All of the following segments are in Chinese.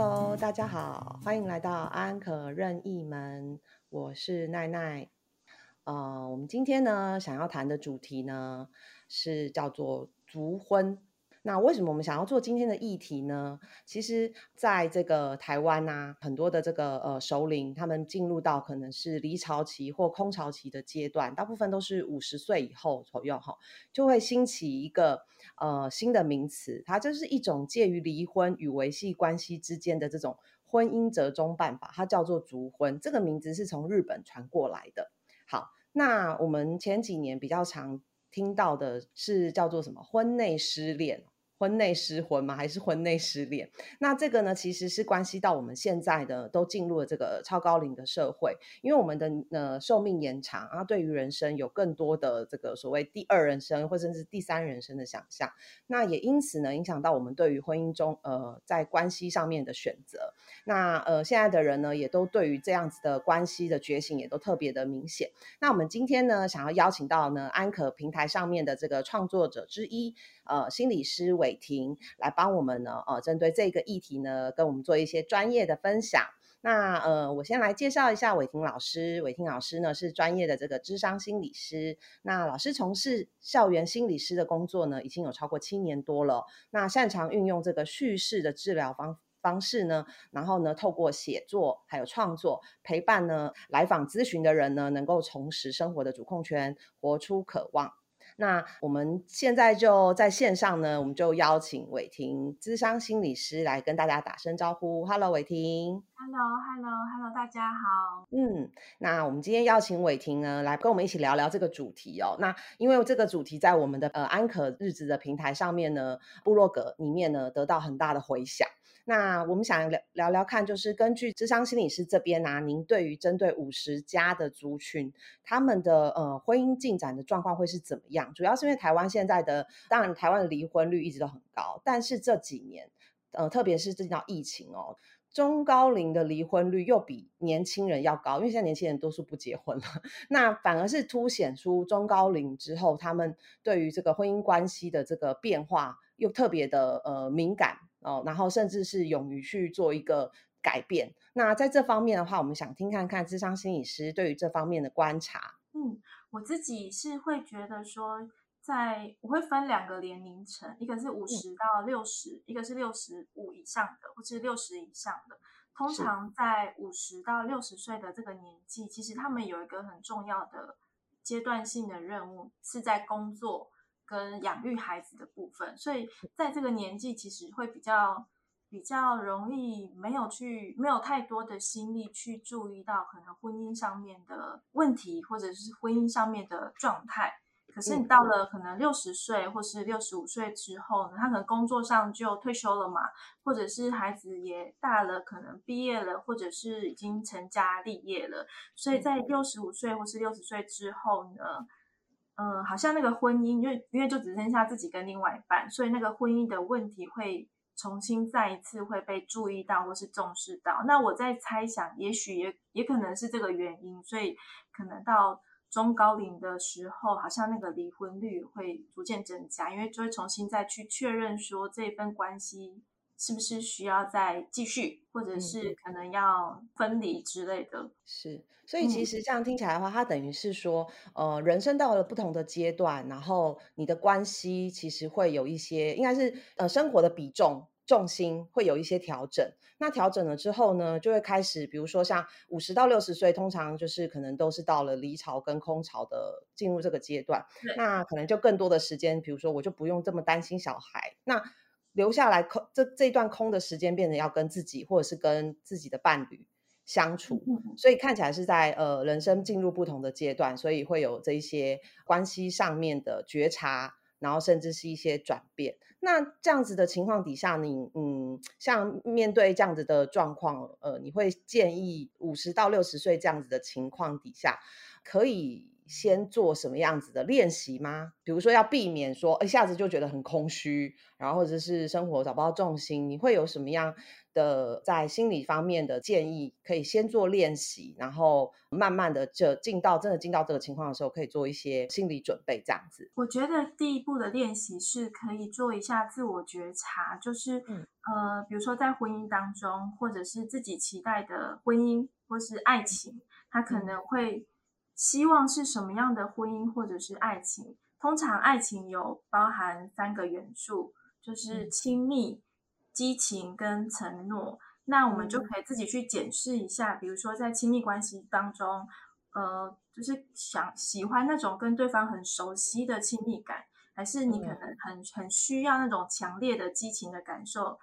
Hello，大家好，欢迎来到安可任意门，我是奈奈。呃，我们今天呢，想要谈的主题呢，是叫做足婚。那为什么我们想要做今天的议题呢？其实，在这个台湾呐，很多的这个呃首领，他们进入到可能是离巢期或空巢期的阶段，大部分都是五十岁以后左右哈，就会兴起一个呃新的名词，它就是一种介于离婚与维系关系之间的这种婚姻折中办法，它叫做族婚。这个名字是从日本传过来的。好，那我们前几年比较常听到的是叫做什么婚内失恋。婚内失婚吗？还是婚内失恋？那这个呢，其实是关系到我们现在的都进入了这个超高龄的社会，因为我们的呃寿命延长啊，对于人生有更多的这个所谓第二人生或甚至第三人生的想象。那也因此呢，影响到我们对于婚姻中呃在关系上面的选择。那呃现在的人呢，也都对于这样子的关系的觉醒也都特别的明显。那我们今天呢，想要邀请到呢安可平台上面的这个创作者之一。呃，心理师伟霆来帮我们呢，呃，针对这个议题呢，跟我们做一些专业的分享。那呃，我先来介绍一下伟霆老师。伟霆老师呢是专业的这个智商心理师。那老师从事校园心理师的工作呢，已经有超过七年多了。那擅长运用这个叙事的治疗方方式呢，然后呢，透过写作还有创作，陪伴呢来访咨询的人呢，能够重拾生活的主控权，活出渴望。那我们现在就在线上呢，我们就邀请伟霆资商心理师来跟大家打声招呼。Hello，伟霆。Hello，Hello，Hello，大家好。嗯，那我们今天邀请伟霆呢，来跟我们一起聊聊这个主题哦。那因为这个主题在我们的呃安可日子的平台上面呢，部落格里面呢，得到很大的回响。那我们想聊聊聊看，就是根据智商心理师这边啊，您对于针对五十加的族群，他们的呃婚姻进展的状况会是怎么样？主要是因为台湾现在的，当然台湾的离婚率一直都很高，但是这几年，呃，特别是这叫疫情哦，中高龄的离婚率又比年轻人要高，因为现在年轻人多数不结婚了，那反而是凸显出中高龄之后，他们对于这个婚姻关系的这个变化又特别的呃敏感。哦，然后甚至是勇于去做一个改变。那在这方面的话，我们想听看看智商心理师对于这方面的观察。嗯，我自己是会觉得说，在我会分两个年龄层，一个是五十到六十，一个是六十五以上的，或是六十以上的。通常在五十到六十岁的这个年纪，其实他们有一个很重要的阶段性的任务，是在工作。跟养育孩子的部分，所以在这个年纪，其实会比较比较容易没有去没有太多的心力去注意到可能婚姻上面的问题，或者是婚姻上面的状态。可是你到了可能六十岁或是六十五岁之后呢，他可能工作上就退休了嘛，或者是孩子也大了，可能毕业了，或者是已经成家立业了。所以在六十五岁或是六十岁之后呢？嗯，好像那个婚姻，因为因为就只剩下自己跟另外一半，所以那个婚姻的问题会重新再一次会被注意到或是重视到。那我在猜想，也许也也可能是这个原因，所以可能到中高龄的时候，好像那个离婚率会逐渐增加，因为就会重新再去确认说这份关系。是不是需要再继续，或者是可能要分离之类的？是，所以其实这样听起来的话，它等于是说，呃，人生到了不同的阶段，然后你的关系其实会有一些，应该是呃生活的比重重心会有一些调整。那调整了之后呢，就会开始，比如说像五十到六十岁，通常就是可能都是到了离巢跟空巢的进入这个阶段，那可能就更多的时间，比如说我就不用这么担心小孩，那。留下来空这这段空的时间，变得要跟自己或者是跟自己的伴侣相处，所以看起来是在呃人生进入不同的阶段，所以会有这一些关系上面的觉察，然后甚至是一些转变。那这样子的情况底下，你嗯，像面对这样子的状况，呃，你会建议五十到六十岁这样子的情况底下，可以先做什么样子的练习吗？比如说要避免说一下子就觉得很空虚，然后或者是生活找不到重心，你会有什么样的在心理方面的建议？可以先做练习，然后慢慢的就进到真的进到这个情况的时候，可以做一些心理准备，这样子。我觉得第一步的练习是可以做一下自我觉察，就是呃，比如说在婚姻当中，或者是自己期待的婚姻或是爱情，它可能会。希望是什么样的婚姻或者是爱情？通常爱情有包含三个元素，就是亲密、激情跟承诺。那我们就可以自己去检视一下，比如说在亲密关系当中，呃，就是想喜欢那种跟对方很熟悉的亲密感，还是你可能很很需要那种强烈的激情的感受？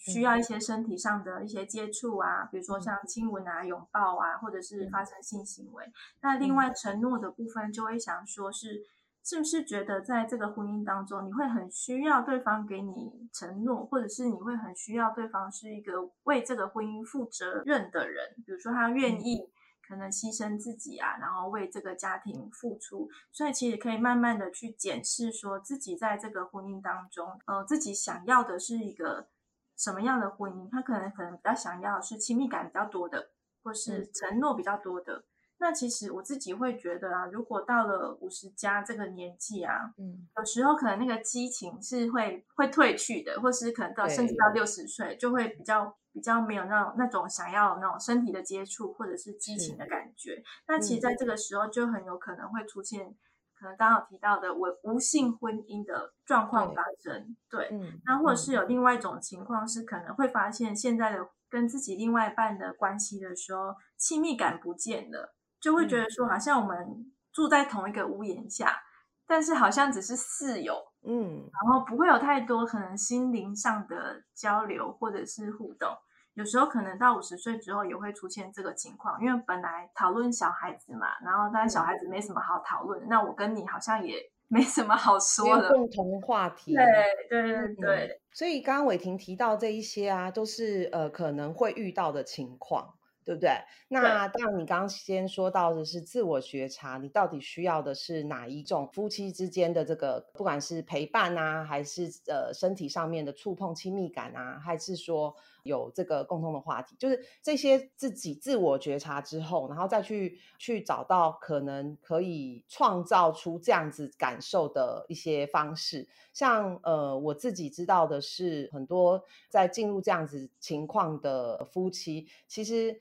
需要一些身体上的一些接触啊，比如说像亲吻啊、拥抱啊，或者是发生性行为。那另外承诺的部分，就会想说是是不是觉得在这个婚姻当中，你会很需要对方给你承诺，或者是你会很需要对方是一个为这个婚姻负责任的人，比如说他愿意可能牺牲自己啊，然后为这个家庭付出。所以其实可以慢慢的去检视，说自己在这个婚姻当中，呃，自己想要的是一个。什么样的婚姻，他可能可能比较想要是亲密感比较多的，或是承诺比较多的。那其实我自己会觉得啊，如果到了五十加这个年纪啊，嗯，有时候可能那个激情是会会褪去的，或是可能到甚至到六十岁就会比较比较没有那种那种想要那种身体的接触或者是激情的感觉。那其实在这个时候就很有可能会出现。可能刚好提到的无无性婚姻的状况发生，对，嗯那或者是有另外一种情况是可能会发现现在的跟自己另外一半的关系的时候，亲密感不见了，就会觉得说好像我们住在同一个屋檐下，但是好像只是室友，嗯，然后不会有太多可能心灵上的交流或者是互动。有时候可能到五十岁之后也会出现这个情况，因为本来讨论小孩子嘛，然后但是小孩子没什么好讨论，那我跟你好像也 没什么好说的共同话题。对对对对，所以刚刚伟霆提到这一些啊，都是呃可能会遇到的情况。对不对？那当然，你刚刚先说到的是自我觉察，你到底需要的是哪一种夫妻之间的这个，不管是陪伴啊，还是呃身体上面的触碰、亲密感啊，还是说有这个共同的话题，就是这些自己自我觉察之后，然后再去去找到可能可以创造出这样子感受的一些方式。像呃，我自己知道的是，很多在进入这样子情况的夫妻，其实。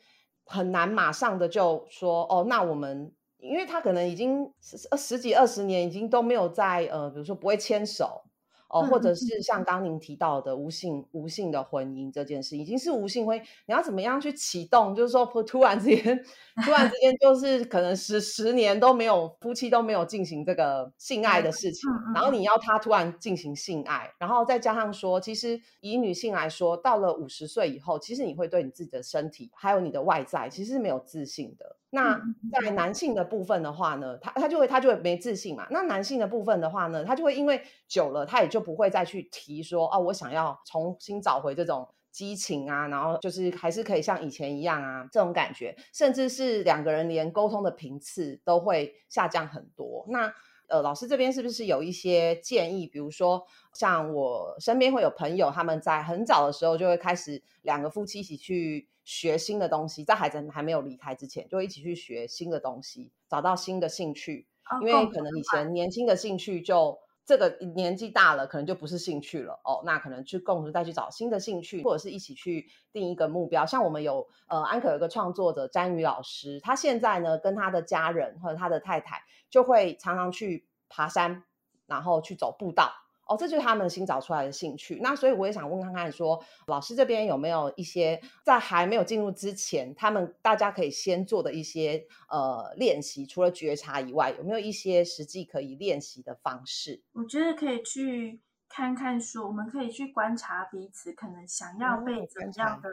很难马上的就说哦，那我们，因为他可能已经十十几二十年，已经都没有在呃，比如说不会牵手。哦，或者是像刚您提到的无性无性的婚姻这件事，已经是无性婚姻，你要怎么样去启动？就是说，突然之间，突然之间，就是可能十十年都没有夫妻都没有进行这个性爱的事情，然后你要他突然进行性爱，然后再加上说，其实以女性来说，到了五十岁以后，其实你会对你自己的身体还有你的外在，其实是没有自信的。那在男性的部分的话呢，他他就会他就会没自信嘛。那男性的部分的话呢，他就会因为久了，他也就不会再去提说哦，我想要重新找回这种激情啊，然后就是还是可以像以前一样啊，这种感觉，甚至是两个人连沟通的频次都会下降很多。那呃，老师这边是不是有一些建议？比如说，像我身边会有朋友，他们在很早的时候就会开始两个夫妻一起去。学新的东西，在孩子还没有离开之前，就一起去学新的东西，找到新的兴趣。因为可能以前年轻的兴趣，就这个年纪大了，可能就不是兴趣了哦。那可能去共同再去找新的兴趣，或者是一起去定一个目标。像我们有呃安可有一个创作者詹宇老师，他现在呢跟他的家人或者他的太太，就会常常去爬山，然后去走步道。哦，这就是他们新找出来的兴趣。那所以我也想问看看，说老师这边有没有一些在还没有进入之前，他们大家可以先做的一些呃练习，除了觉察以外，有没有一些实际可以练习的方式？我觉得可以去看看，说我们可以去观察彼此可能想要被怎么样的，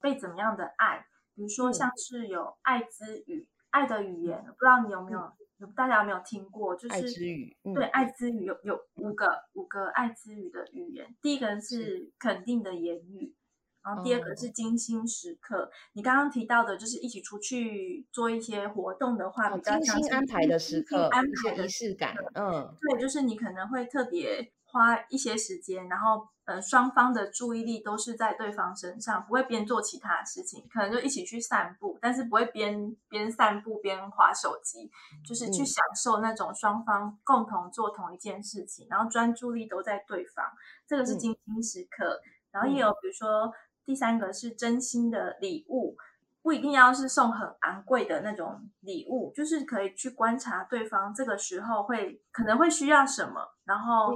被怎么样的爱，比如说像是有爱之语、爱的语言，不知道你有没有？大家有没有听过？就是爱之语，对，爱之语有有五个五个爱之语的语言。第一个是肯定的言语，然后第二个是精心时刻。你刚刚提到的，就是一起出去做一些活动的话，比较精心安排的时刻，安排的仪式感。嗯，对，就是你可能会特别花一些时间，然后呃，双方的注意力都是在对方身上，不会边做其他事情，可能就一起去散步，但是不会边边散步边划手机，就是去享受那种双方共同做同一件事情，然后专注力都在对方，这个是精心时刻。然后也有比如说。第三个是真心的礼物，不一定要是送很昂贵的那种礼物，就是可以去观察对方这个时候会可能会需要什么，然后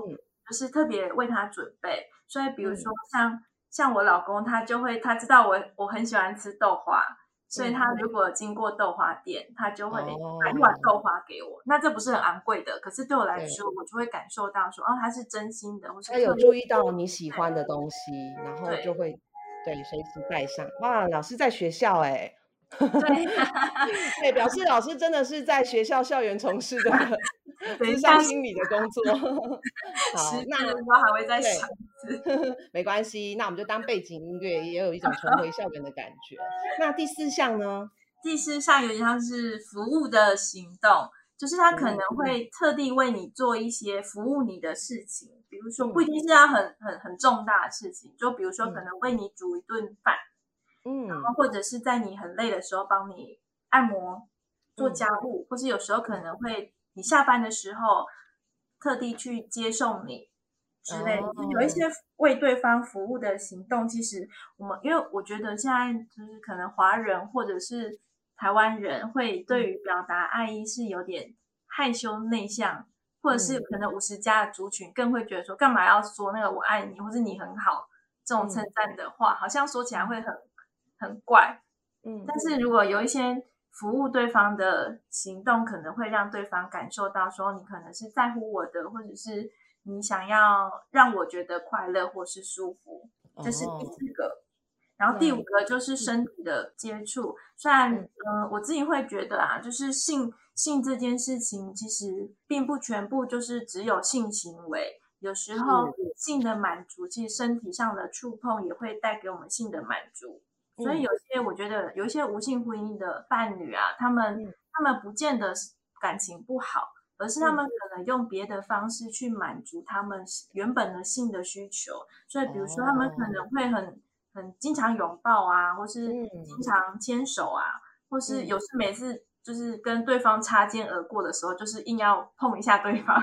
就是特别为他准备。所以比如说像像我老公，他就会他知道我我很喜欢吃豆花，所以他如果经过豆花店，他就会买一碗豆花给我。那这不是很昂贵的，可是对我来说，我就会感受到说，哦，他是真心的，或是他有注意到你喜欢的东西，然后就会。对，随时带上哇！老师在学校哎，对，对，表示老师真的是在学校校园从事的智商心理的工作。好，那我还会再想一次，没关系，那我们就当背景音乐，也有一种重回校园的感觉。那第四项呢？第四项有点像是服务的行动。就是他可能会特地为你做一些服务你的事情，比如说不一定是要很很很重大的事情，就比如说可能为你煮一顿饭，嗯，然后或者是在你很累的时候帮你按摩、做家务，或是有时候可能会你下班的时候特地去接送你之类，有一些为对方服务的行动。其实我们因为我觉得现在就是可能华人或者是。台湾人会对于表达爱意是有点害羞内向，或者是可能五十加的族群更会觉得说，干嘛要说那个我爱你，或是你很好这种称赞的话，好像说起来会很很怪。嗯，但是如果有一些服务对方的行动，可能会让对方感受到说，你可能是在乎我的，或者是你想要让我觉得快乐或是舒服，这是第四个。然后第五个就是身体的接触，虽然呃我自己会觉得啊，就是性性这件事情其实并不全部就是只有性行为，有时候性的满足，其实身体上的触碰也会带给我们性的满足。所以有些我觉得有一些无性婚姻的伴侣啊，他们他们不见得感情不好，而是他们可能用别的方式去满足他们原本的性的需求。所以比如说他们可能会很。很经常拥抱啊，或是经常牵手啊，或是有时每次就是跟对方擦肩而过的时候，就是硬要碰一下对方，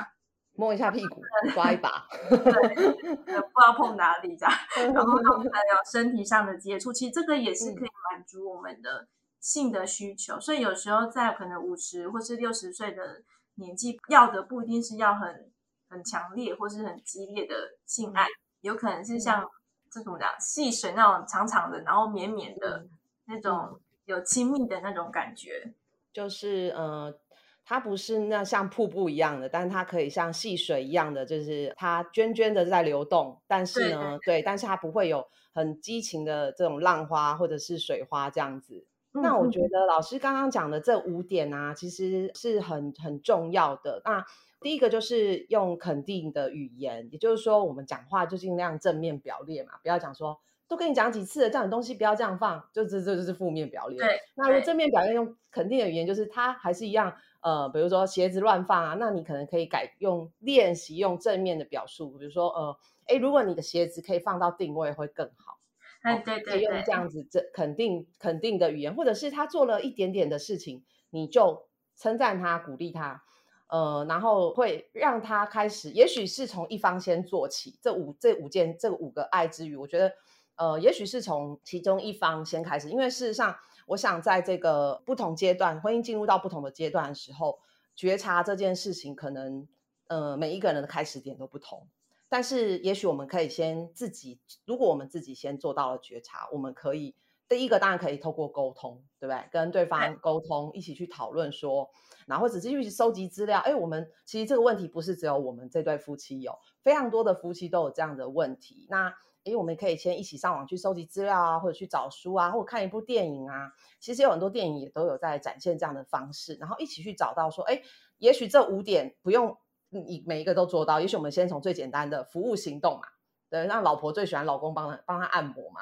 摸一下屁股，抓一把，对，不知道碰哪里这样，然后还有身体上的接触，其实这个也是可以满足我们的性的需求。所以有时候在可能五十或是六十岁的年纪，要的不一定是要很很强烈或是很激烈的性爱，有可能是像。这怎么讲？细水那种长长的，然后绵绵的那种，有亲密的那种感觉。就是呃，它不是那像瀑布一样的，但是它可以像细水一样的，就是它涓涓的在流动。但是呢，对，但是它不会有很激情的这种浪花或者是水花这样子。那我觉得老师刚刚讲的这五点啊，其实是很很重要的。那第一个就是用肯定的语言，也就是说，我们讲话就尽量正面表列嘛，不要讲说都跟你讲几次了，这样的东西不要这样放，就这这就是负面表列。对，那如果正面表列用肯定的语言，就是它还是一样，呃，比如说鞋子乱放啊，那你可能可以改用练习用正面的表述，比如说呃，哎，如果你的鞋子可以放到定位会更好。哎，对对对，用这样子这肯定肯定的语言，或者是他做了一点点的事情，你就称赞他，鼓励他。呃，然后会让他开始，也许是从一方先做起。这五这五件这五个爱之语，我觉得，呃，也许是从其中一方先开始。因为事实上，我想在这个不同阶段，婚姻进入到不同的阶段的时候，觉察这件事情，可能呃每一个人的开始点都不同。但是，也许我们可以先自己，如果我们自己先做到了觉察，我们可以第一个当然可以透过沟通，对不对？跟对方沟通，一起去讨论说。然后只是去收集资料，哎，我们其实这个问题不是只有我们这对夫妻有，非常多的夫妻都有这样的问题。那哎，我们可以先一起上网去收集资料啊，或者去找书啊，或者看一部电影啊。其实有很多电影也都有在展现这样的方式，然后一起去找到说，哎，也许这五点不用你每一个都做到，也许我们先从最简单的服务行动嘛，对，让老婆最喜欢老公帮他帮他按摩嘛。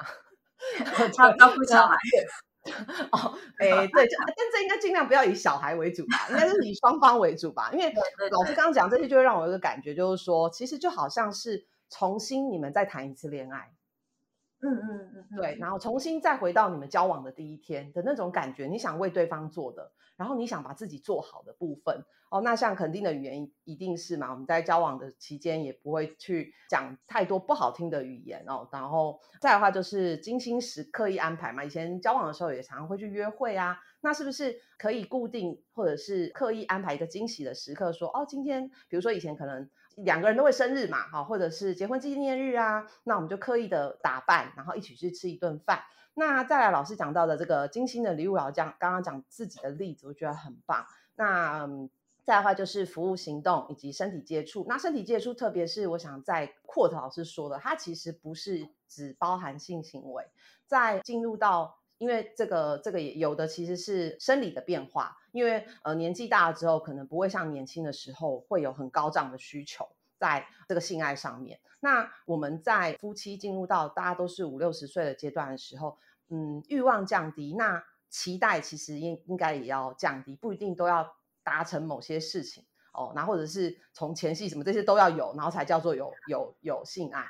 要照顾小孩。哦，哎，对，但这应该尽量不要以小孩为主吧，应该是以双方为主吧。因为老师刚刚讲这些，就会让我有一个感觉，就是说，其实就好像是重新你们再谈一次恋爱。嗯嗯嗯，对，然后重新再回到你们交往的第一天的那种感觉，你想为对方做的，然后你想把自己做好的部分哦，那像肯定的语言一定是嘛，我们在交往的期间也不会去讲太多不好听的语言哦，然后再的话就是精心时刻意安排嘛，以前交往的时候也常常会去约会啊，那是不是可以固定或者是刻意安排一个惊喜的时刻，说哦，今天比如说以前可能。两个人都会生日嘛，哈，或者是结婚纪念日啊，那我们就刻意的打扮，然后一起去吃一顿饭。那再来老师讲到的这个精心的礼物，老讲刚刚讲自己的例子，我觉得很棒。那再的话就是服务行动以及身体接触。那身体接触，特别是我想在阔特老师说的，它其实不是只包含性行为，在进入到。因为这个这个也有的其实是生理的变化，因为呃年纪大了之后，可能不会像年轻的时候会有很高涨的需求在这个性爱上面。那我们在夫妻进入到大家都是五六十岁的阶段的时候，嗯，欲望降低，那期待其实应应该也要降低，不一定都要达成某些事情哦。那或者是从前戏什么这些都要有，然后才叫做有有有性爱，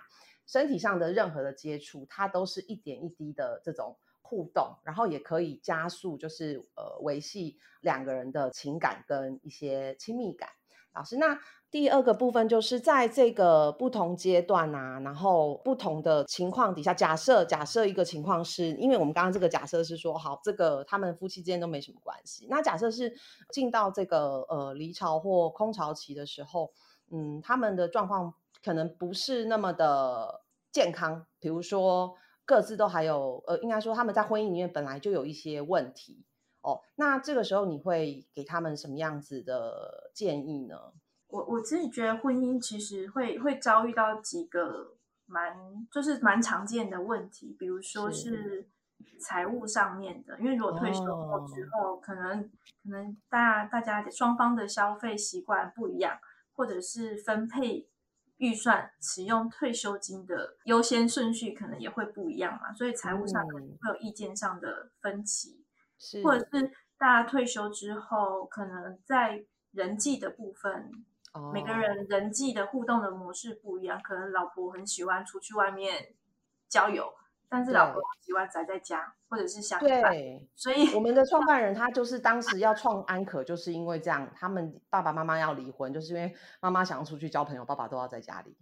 身体上的任何的接触，它都是一点一滴的这种。互动，然后也可以加速，就是呃维系两个人的情感跟一些亲密感。老师，那第二个部分就是在这个不同阶段啊，然后不同的情况底下，假设假设一个情况是，因为我们刚刚这个假设是说，好，这个他们夫妻之间都没什么关系。那假设是进到这个呃离巢或空巢期的时候，嗯，他们的状况可能不是那么的健康，比如说。各自都还有，呃，应该说他们在婚姻里面本来就有一些问题哦。那这个时候你会给他们什么样子的建议呢？我我自己觉得婚姻其实会会遭遇到几个蛮就是蛮常见的问题，比如说是财务上面的，因为如果退休后之后，可能可能大大家双方的消费习惯不一样，或者是分配。预算使用退休金的优先顺序可能也会不一样嘛，所以财务上可能会有意见上的分歧，是或者是大家退休之后，可能在人际的部分，每个人人际的互动的模式不一样，可能老婆很喜欢出去外面交友。但是老婆喜欢宅在家，或者是相反，所以我们的创 办人他就是当时要创安可，就是因为这样，他们爸爸妈妈要离婚，就是因为妈妈想要出去交朋友，爸爸都要在家里。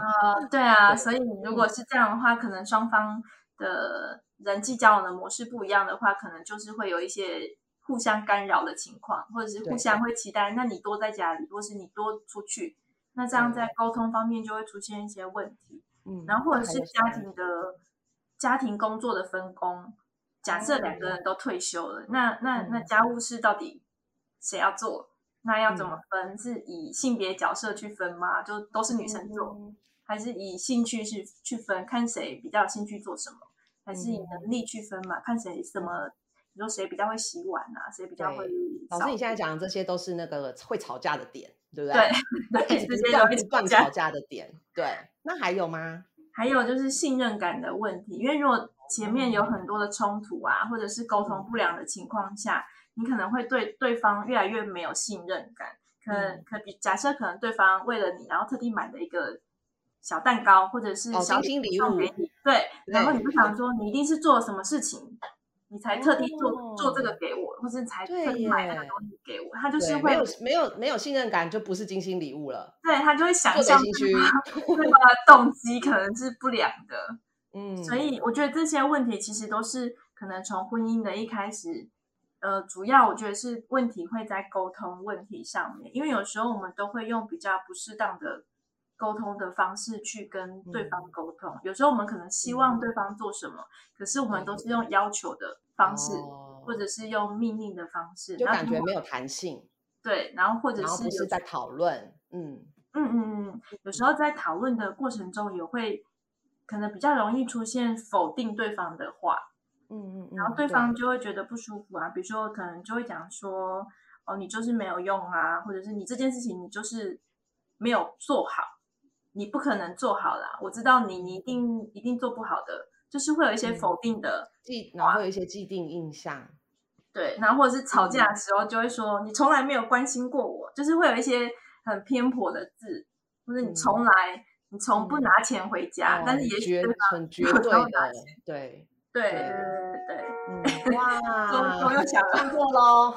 啊，对啊，所以如果是这样的话，可能双方的人际交往的模式不一样的话，可能就是会有一些互相干扰的情况，或者是互相会期待，那你多在家里，或是你多出去，那这样在沟通方面就会出现一些问题。嗯，然后或者是家庭的。家庭工作的分工，假设两个人都退休了，那那那家务事到底谁要做？那要怎么分？是以性别角色去分吗？就都是女生做，还是以兴趣去去分？看谁比较有兴趣做什么？还是以能力去分嘛？看谁什么？你说谁比较会洗碗啊？谁比较会？老师，你现在讲的这些都是那个会吵架的点，对不对？对，对，这些都是断吵架的点。对，那还有吗？还有就是信任感的问题，因为如果前面有很多的冲突啊，或者是沟通不良的情况下，你可能会对对方越来越没有信任感。可能可比假设可能对方为了你，然后特地买了一个小蛋糕，或者是小心礼物给你，对，然后你就想说你一定是做了什么事情。你才特地做做这个给我，或是才特地买那个东西给我，他就是会没有没有没有信任感，就不是精心礼物了。对他就会想象那个 动机可能是不良的，嗯，所以我觉得这些问题其实都是可能从婚姻的一开始，呃，主要我觉得是问题会在沟通问题上面，因为有时候我们都会用比较不适当的。沟通的方式去跟对方沟通，有时候我们可能希望对方做什么，可是我们都是用要求的方式，或者是用命令的方式，就感觉没有弹性。对，然后或者是不是在讨论，嗯嗯嗯嗯，有时候在讨论的过程中也会可能比较容易出现否定对方的话，嗯嗯，然后对方就会觉得不舒服啊，比如说可能就会讲说，哦，你就是没有用啊，或者是你这件事情你就是没有做好。你不可能做好啦，我知道你，你一定一定做不好的，就是会有一些否定的既，然后会有一些既定印象。对，然后或者是吵架的时候就会说你从来没有关心过我，就是会有一些很偏颇的字，或者你从来你从不拿钱回家，但是也许很绝对的，对。对对对对，哇，都都有想过喽。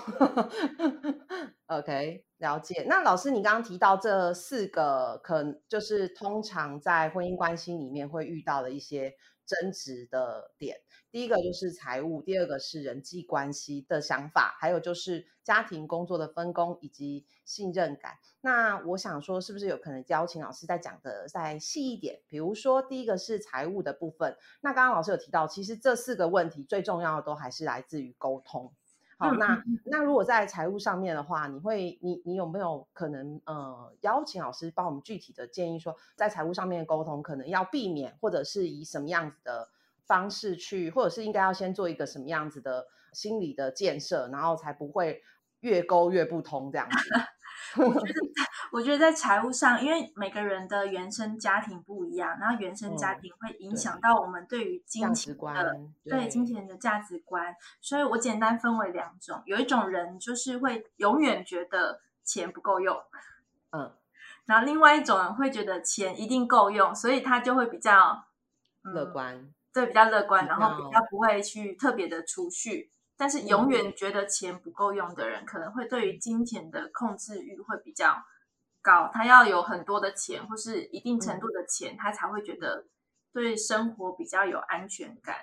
OK，了解。那老师，你刚刚提到这四个，可能就是通常在婚姻关系里面会遇到的一些争执的点。第一个就是财务，第二个是人际关系的想法，还有就是家庭工作的分工以及信任感。那我想说，是不是有可能邀请老师再讲的再细一点？比如说，第一个是财务的部分。那刚刚老师有提到，其实这四个问题最重要的都还是来自于沟通。好，那那如果在财务上面的话，你会你你有没有可能呃邀请老师帮我们具体的建议说，在财务上面沟通可能要避免，或者是以什么样子的？方式去，或者是应该要先做一个什么样子的心理的建设，然后才不会越沟越不通这样子。我觉得在，我觉得在财务上，因为每个人的原生家庭不一样，然后原生家庭会影响到我们对于金钱的对金钱的价值观。所以我简单分为两种，有一种人就是会永远觉得钱不够用，嗯，然后另外一种人会觉得钱一定够用，所以他就会比较乐观。对，比较乐观，然后比较不会去特别的储蓄，但是永远觉得钱不够用的人，可能会对于金钱的控制欲会比较高。他要有很多的钱，或是一定程度的钱，他才会觉得对生活比较有安全感。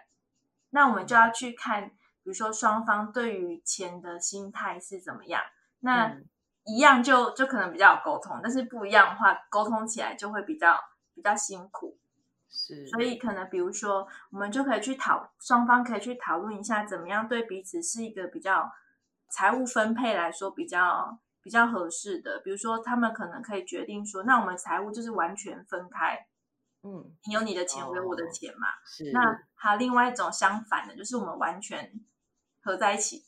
那我们就要去看，比如说双方对于钱的心态是怎么样。那一样就就可能比较有沟通，但是不一样的话，沟通起来就会比较比较辛苦。是，所以可能比如说，我们就可以去讨，双方可以去讨论一下，怎么样对彼此是一个比较财务分配来说比较比较合适的。比如说，他们可能可以决定说，那我们财务就是完全分开，嗯，你有你的钱，我有我的钱嘛。是。那还有另外一种相反的，就是我们完全合在一起，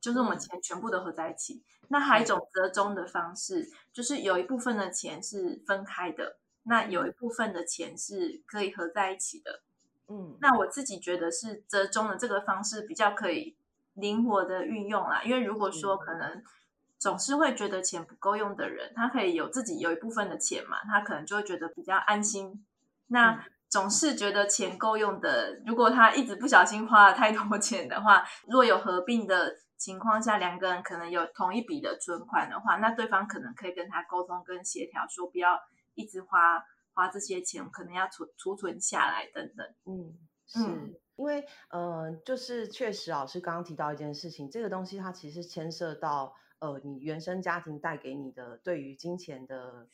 就是我们钱全部都合在一起。那还有一种折中的方式，就是有一部分的钱是分开的。那有一部分的钱是可以合在一起的，嗯，那我自己觉得是折中的这个方式比较可以灵活的运用啦。因为如果说可能总是会觉得钱不够用的人，他可以有自己有一部分的钱嘛，他可能就会觉得比较安心。那总是觉得钱够用的，如果他一直不小心花了太多钱的话，若有合并的情况下，两个人可能有同一笔的存款的话，那对方可能可以跟他沟通跟协调，说不要。一直花花这些钱，可能要储储存下来等等。嗯，是因为呃，就是确实老师刚刚提到一件事情，这个东西它其实牵涉到呃，你原生家庭带给你的对于金钱的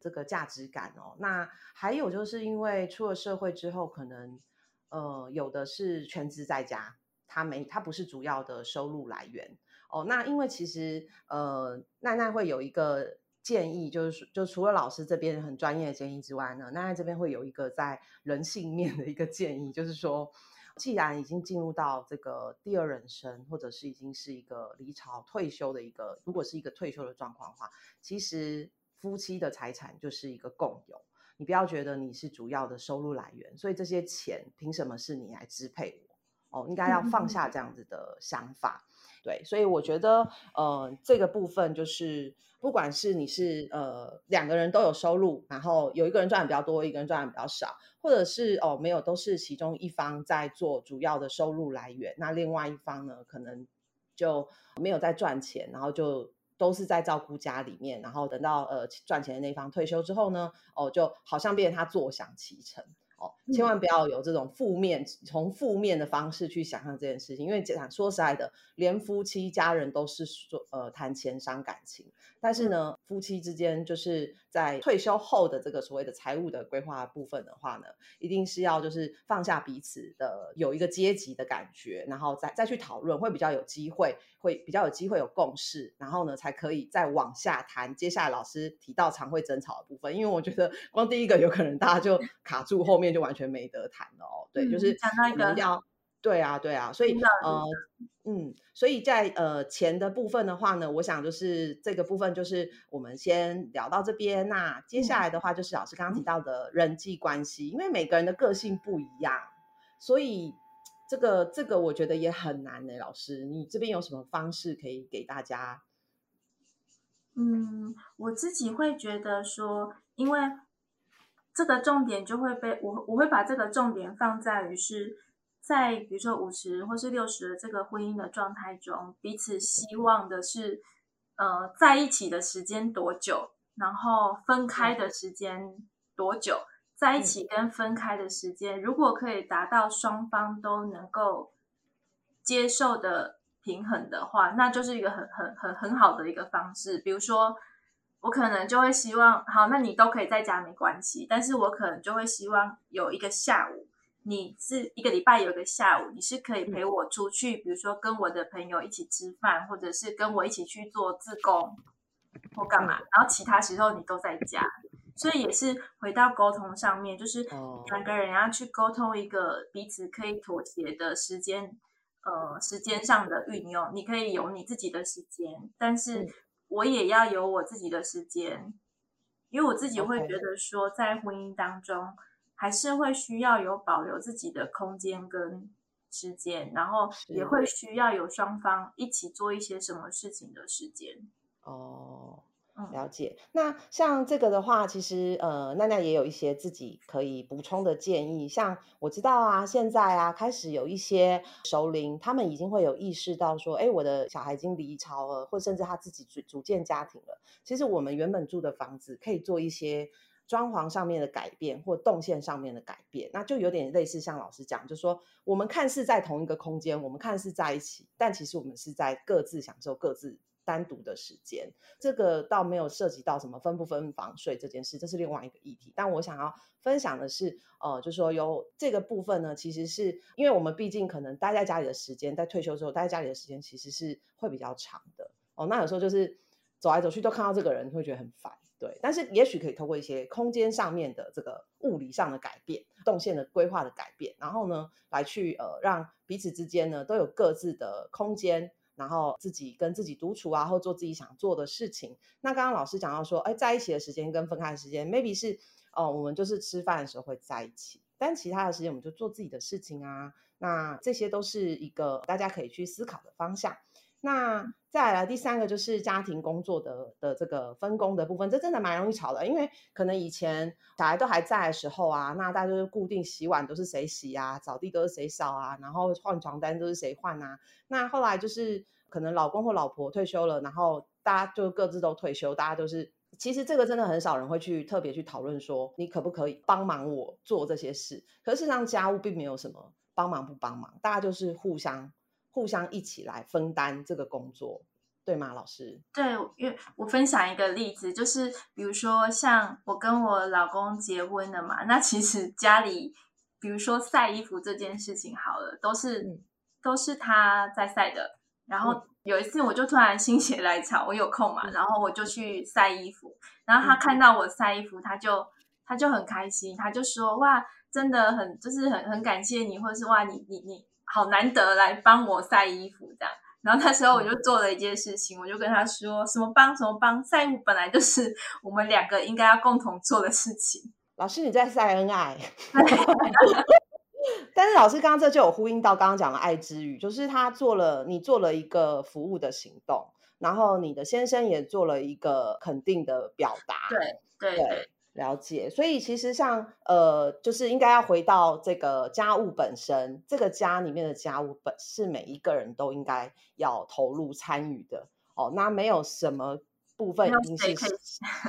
这个价值感哦。那还有就是因为出了社会之后，可能呃，有的是全职在家，他没他不是主要的收入来源哦。那因为其实呃，奈奈会有一个。建议就是，就除了老师这边很专业的建议之外呢，那在这边会有一个在人性面的一个建议，就是说，既然已经进入到这个第二人生，或者是已经是一个离巢退休的一个，如果是一个退休的状况的话，其实夫妻的财产就是一个共有，你不要觉得你是主要的收入来源，所以这些钱凭什么是你来支配我？哦，应该要放下这样子的想法。对，所以我觉得，呃，这个部分就是，不管是你是呃两个人都有收入，然后有一个人赚的比较多，一个人赚的比较少，或者是哦没有，都是其中一方在做主要的收入来源，那另外一方呢，可能就没有在赚钱，然后就都是在照顾家里面，然后等到呃赚钱的那方退休之后呢，哦，就好像变成他坐享其成。哦，千万不要有这种负面，从负面的方式去想象这件事情，因为讲说实在的，连夫妻家人都是说，呃，谈钱伤感情。但是呢，夫妻之间就是在退休后的这个所谓的财务的规划部分的话呢，一定是要就是放下彼此的有一个阶级的感觉，然后再再去讨论，会比较有机会，会比较有机会有共识，然后呢，才可以再往下谈。接下来老师提到常会争吵的部分，因为我觉得光第一个有可能大家就卡住，后面就完全没得谈了哦。对，就是我们要。对啊，对啊，所以呃，嗯，所以在呃钱的部分的话呢，我想就是这个部分就是我们先聊到这边。那接下来的话就是老师刚刚提到的人际关系，因为每个人的个性不一样，所以这个这个我觉得也很难呢。老师，你这边有什么方式可以给大家？嗯，我自己会觉得说，因为这个重点就会被我我会把这个重点放在于是在比如说五十或是六十的这个婚姻的状态中，彼此希望的是呃在一起的时间多久，然后分开的时间多久，在一起跟分开的时间，如果可以达到双方都能够接受的。平衡的话，那就是一个很很很很好的一个方式。比如说，我可能就会希望，好，那你都可以在家没关系，但是我可能就会希望有一个下午，你是一个礼拜有一个下午，你是可以陪我出去，比如说跟我的朋友一起吃饭，或者是跟我一起去做自工或干嘛，然后其他时候你都在家。所以也是回到沟通上面，就是两个人要去沟通一个彼此可以妥协的时间。呃，时间上的运用，你可以有你自己的时间，但是我也要有我自己的时间，因为我自己会觉得说，在婚姻当中，还是会需要有保留自己的空间跟时间，然后也会需要有双方一起做一些什么事情的时间。哦。了解，那像这个的话，其实呃，奈奈也有一些自己可以补充的建议。像我知道啊，现在啊，开始有一些熟龄，他们已经会有意识到说，哎，我的小孩已经离巢了，或甚至他自己组组建家庭了。其实我们原本住的房子可以做一些装潢上面的改变，或动线上面的改变，那就有点类似像老师讲，就说我们看似在同一个空间，我们看似在一起，但其实我们是在各自享受各自。单独的时间，这个倒没有涉及到什么分不分房睡这件事，这是另外一个议题。但我想要分享的是，呃，就说有这个部分呢，其实是因为我们毕竟可能待在家里的时间，在退休之后待在家里的时间其实是会比较长的哦。那有时候就是走来走去都看到这个人，会觉得很烦，对。但是也许可以透过一些空间上面的这个物理上的改变、动线的规划的改变，然后呢，来去呃让彼此之间呢都有各自的空间。然后自己跟自己独处啊，或做自己想做的事情。那刚刚老师讲到说，哎，在一起的时间跟分开的时间，maybe 是哦，我们就是吃饭的时候会在一起，但其他的时间我们就做自己的事情啊。那这些都是一个大家可以去思考的方向。那再来第三个就是家庭工作的的这个分工的部分，这真的蛮容易吵的，因为可能以前小孩都还在的时候啊，那大家就是固定洗碗都是谁洗啊，扫地都是谁扫啊，然后换床单都是谁换啊。那后来就是可能老公或老婆退休了，然后大家就各自都退休，大家都是其实这个真的很少人会去特别去讨论说你可不可以帮忙我做这些事，可是事实上家务并没有什么帮忙不帮忙，大家就是互相。互相一起来分担这个工作，对吗，老师？对，因为我分享一个例子，就是比如说像我跟我老公结婚了嘛，那其实家里，比如说晒衣服这件事情，好了，都是都是他在晒的。然后有一次，我就突然心血来潮，我有空嘛，然后我就去晒衣服。然后他看到我晒衣服，他就他就很开心，他就说：“哇，真的很就是很很感谢你，或者是哇，你你你。”好难得来帮我晒衣服这样，然后那时候我就做了一件事情，我就跟他说什么帮什么帮晒衣服本来就是我们两个应该要共同做的事情。老师你在晒恩爱，但是老师刚刚这就有呼应到刚刚讲的爱之语，就是他做了你做了一个服务的行动，然后你的先生也做了一个肯定的表达。对对对。了解，所以其实像呃，就是应该要回到这个家务本身，这个家里面的家务本是每一个人都应该要投入参与的哦。那没有什么部分一定是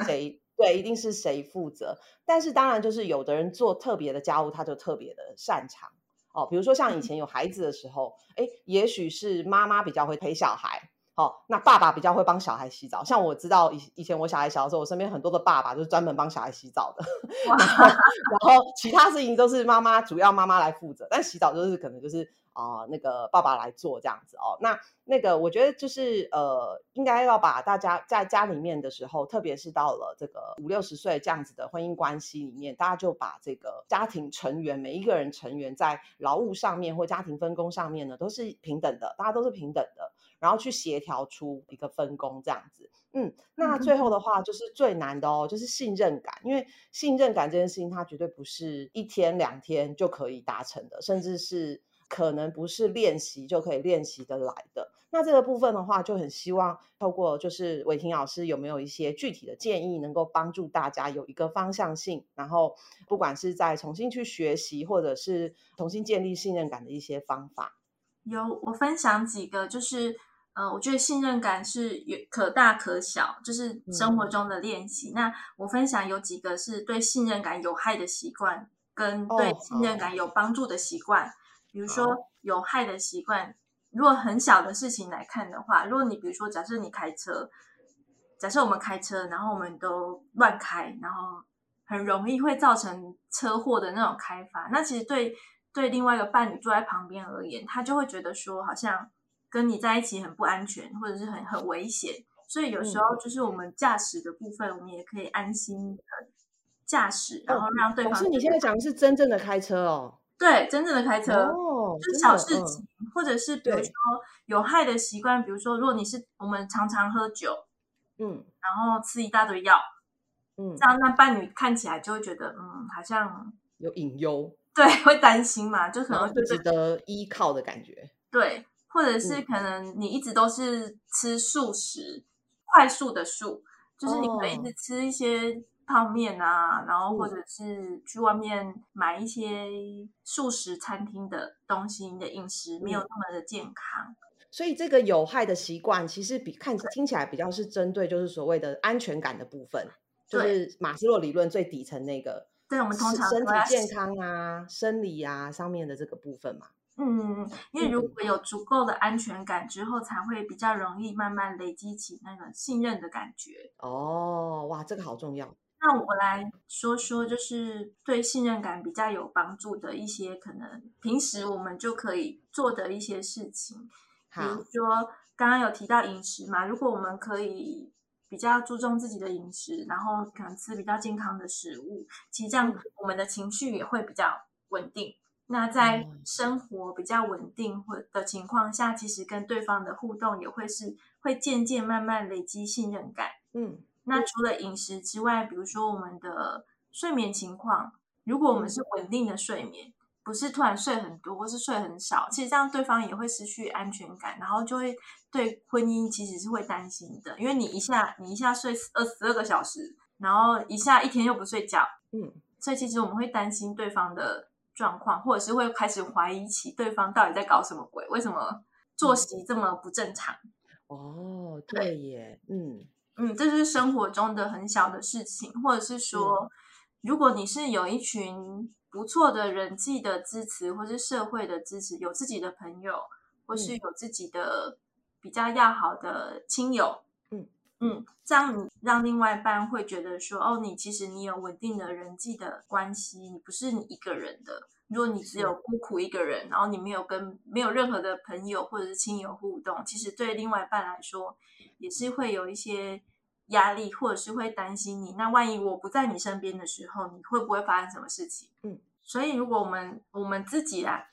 谁对，一定是谁负责。但是当然就是有的人做特别的家务，他就特别的擅长哦。比如说像以前有孩子的时候，哎，也许是妈妈比较会陪小孩。好，那爸爸比较会帮小孩洗澡。像我知道以以前我小孩小的时候，我身边很多的爸爸就是专门帮小孩洗澡的。然后其他事情都是妈妈主要妈妈来负责，但洗澡就是可能就是啊那个爸爸来做这样子哦。那那个我觉得就是呃，应该要把大家在家里面的时候，特别是到了这个五六十岁这样子的婚姻关系里面，大家就把这个家庭成员每一个人成员在劳务上面或家庭分工上面呢，都是平等的，大家都是平等的。然后去协调出一个分工这样子。嗯，那最后的话就是最难的哦，就是信任感，因为信任感这件事情，它绝对不是一天两天就可以达成的，甚至是可能不是练习就可以练习的来的。那这个部分的话，就很希望透过就是伟霆老师有没有一些具体的建议，能够帮助大家有一个方向性，然后不管是在重新去学习，或者是重新建立信任感的一些方法。有，我分享几个，就是呃，我觉得信任感是有可大可小，就是生活中的练习。那我分享有几个是对信任感有害的习惯，跟对信任感有帮助的习惯。比如说有害的习惯。如果很小的事情来看的话，如果你比如说，假设你开车，假设我们开车，然后我们都乱开，然后很容易会造成车祸的那种开法，那其实对对另外一个伴侣坐在旁边而言，他就会觉得说，好像跟你在一起很不安全，或者是很很危险。所以有时候就是我们驾驶的部分，我们也可以安心的驾驶，然后让对方。可是你现在讲的是真正的开车哦。对，真正的开车哦就是小事情，或者是比如说有害的习惯，比如说如果你是我们常常喝酒，嗯，然后吃一大堆药，嗯，这样那伴侣看起来就会觉得，嗯，好像有隐忧，对，会担心嘛，就可能不值得依靠的感觉，对，或者是可能你一直都是吃素食，快速的素，就是你可以一直吃一些。泡面啊，然后或者是去外面买一些素食餐厅的东西，你的饮食没有那么的健康。所以这个有害的习惯，其实比看听起来比较是针对就是所谓的安全感的部分，就是马斯洛理论最底层那个，对我们通常身体健康啊、生理啊上面的这个部分嘛。嗯，因为如果有足够的安全感之后，才会比较容易慢慢累积起那个信任的感觉。哦，哇，这个好重要。那我来说说，就是对信任感比较有帮助的一些可能平时我们就可以做的一些事情。比如说刚刚有提到饮食嘛，如果我们可以比较注重自己的饮食，然后可能吃比较健康的食物，其实这样我们的情绪也会比较稳定。那在生活比较稳定或的情况下，其实跟对方的互动也会是会渐渐慢慢累积信任感。嗯。那除了饮食之外，比如说我们的睡眠情况，如果我们是稳定的睡眠，不是突然睡很多或是睡很少，其实这样对方也会失去安全感，然后就会对婚姻其实是会担心的，因为你一下你一下睡二十二个小时，然后一下一天又不睡觉，嗯，所以其实我们会担心对方的状况，或者是会开始怀疑起对方到底在搞什么鬼，为什么作息这么不正常？哦，对耶，嗯。嗯，这是生活中的很小的事情，或者是说，如果你是有一群不错的人际的支持，或是社会的支持，有自己的朋友，或是有自己的比较要好的亲友，嗯嗯，这样你让另外一半会觉得说，哦，你其实你有稳定的人际的关系，你不是你一个人的。如果你只有孤苦一个人，然后你没有跟没有任何的朋友或者是亲友互动，其实对另外一半来说也是会有一些压力，或者是会担心你。那万一我不在你身边的时候，你会不会发生什么事情？嗯，所以如果我们我们自己啊，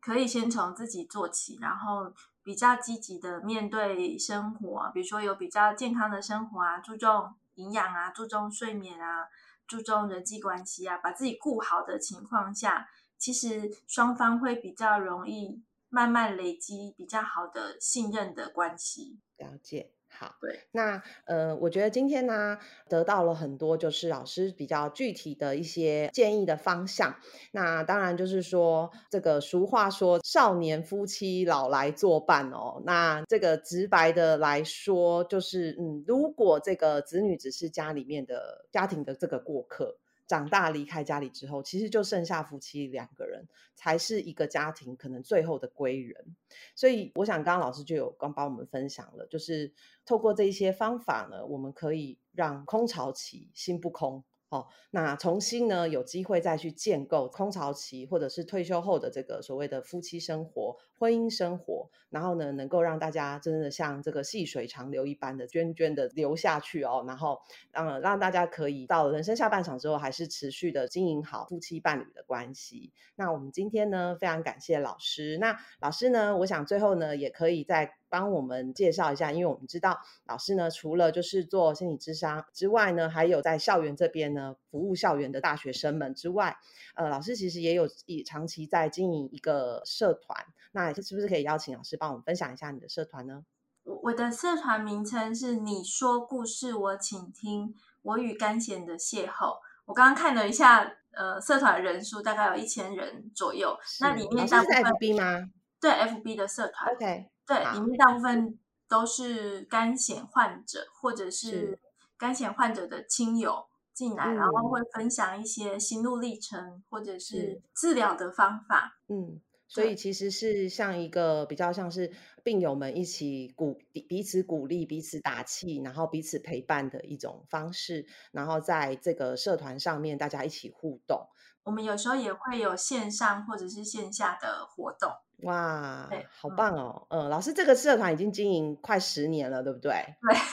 可以先从自己做起，然后比较积极的面对生活，比如说有比较健康的生活啊，注重营养啊，注重睡眠啊，注重人际关系啊，把自己顾好的情况下。其实双方会比较容易慢慢累积比较好的信任的关系。了解，好，对。那呃，我觉得今天呢，得到了很多就是老师比较具体的一些建议的方向。那当然就是说，这个俗话说“少年夫妻老来作伴”哦。那这个直白的来说，就是嗯，如果这个子女只是家里面的家庭的这个过客。长大离开家里之后，其实就剩下夫妻两个人，才是一个家庭可能最后的归人。所以，我想刚刚老师就有刚帮我们分享了，就是透过这一些方法呢，我们可以让空巢期心不空。哦，那重新呢有机会再去建构空巢期或者是退休后的这个所谓的夫妻生活，婚姻生活，然后呢，能够让大家真的像这个细水长流一般的涓涓的流下去哦，然后让让大家可以到人生下半场之后，还是持续的经营好夫妻伴侣的关系。那我们今天呢，非常感谢老师。那老师呢，我想最后呢，也可以再帮我们介绍一下，因为我们知道老师呢，除了就是做心理智商之外呢，还有在校园这边呢，服务校园的大学生们之外，呃，老师其实也有以长期在经营一个社团。那是不是可以邀请老师帮我们分享一下你的社团呢？我我的社团名称是你说故事，我请听，我与甘贤的邂逅。我刚刚看了一下，呃，社团人数大概有一千人左右。那里面大部分 FB 吗？对，FB 的社团。OK。对，里面大部分都是肝险患者或者是肝险患者的亲友进来，然后会分享一些心路历程或者是治疗的方法。嗯。所以其实是像一个比较像是病友们一起鼓彼此鼓励、彼此打气，然后彼此陪伴的一种方式。然后在这个社团上面，大家一起互动。我们有时候也会有线上或者是线下的活动。哇，好棒哦！嗯，老师这个社团已经经营快十年了，对不对？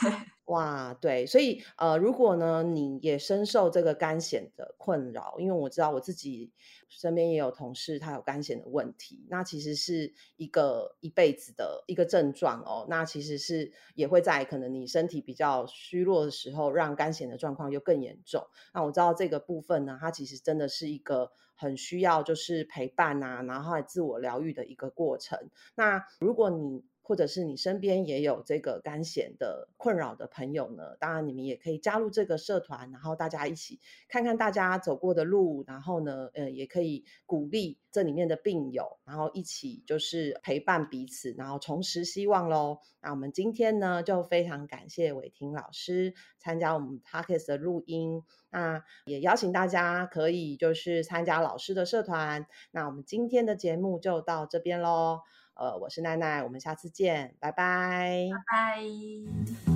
对。哇，对，所以呃，如果呢，你也深受这个肝癣的困扰，因为我知道我自己身边也有同事他有肝癣的问题，那其实是一个一辈子的一个症状哦。那其实是也会在可能你身体比较虚弱的时候，让肝癣的状况又更严重。那我知道这个部分呢，它其实真的是一个很需要就是陪伴啊，然后自我疗愈的一个过程。那如果你或者是你身边也有这个肝癣的困扰的朋友呢？当然，你们也可以加入这个社团，然后大家一起看看大家走过的路，然后呢，呃，也可以鼓励这里面的病友，然后一起就是陪伴彼此，然后重拾希望喽。那我们今天呢，就非常感谢伟霆老师参加我们 p a r k e s 的录音，那也邀请大家可以就是参加老师的社团。那我们今天的节目就到这边喽。呃，我是奈奈，我们下次见，拜拜，拜拜。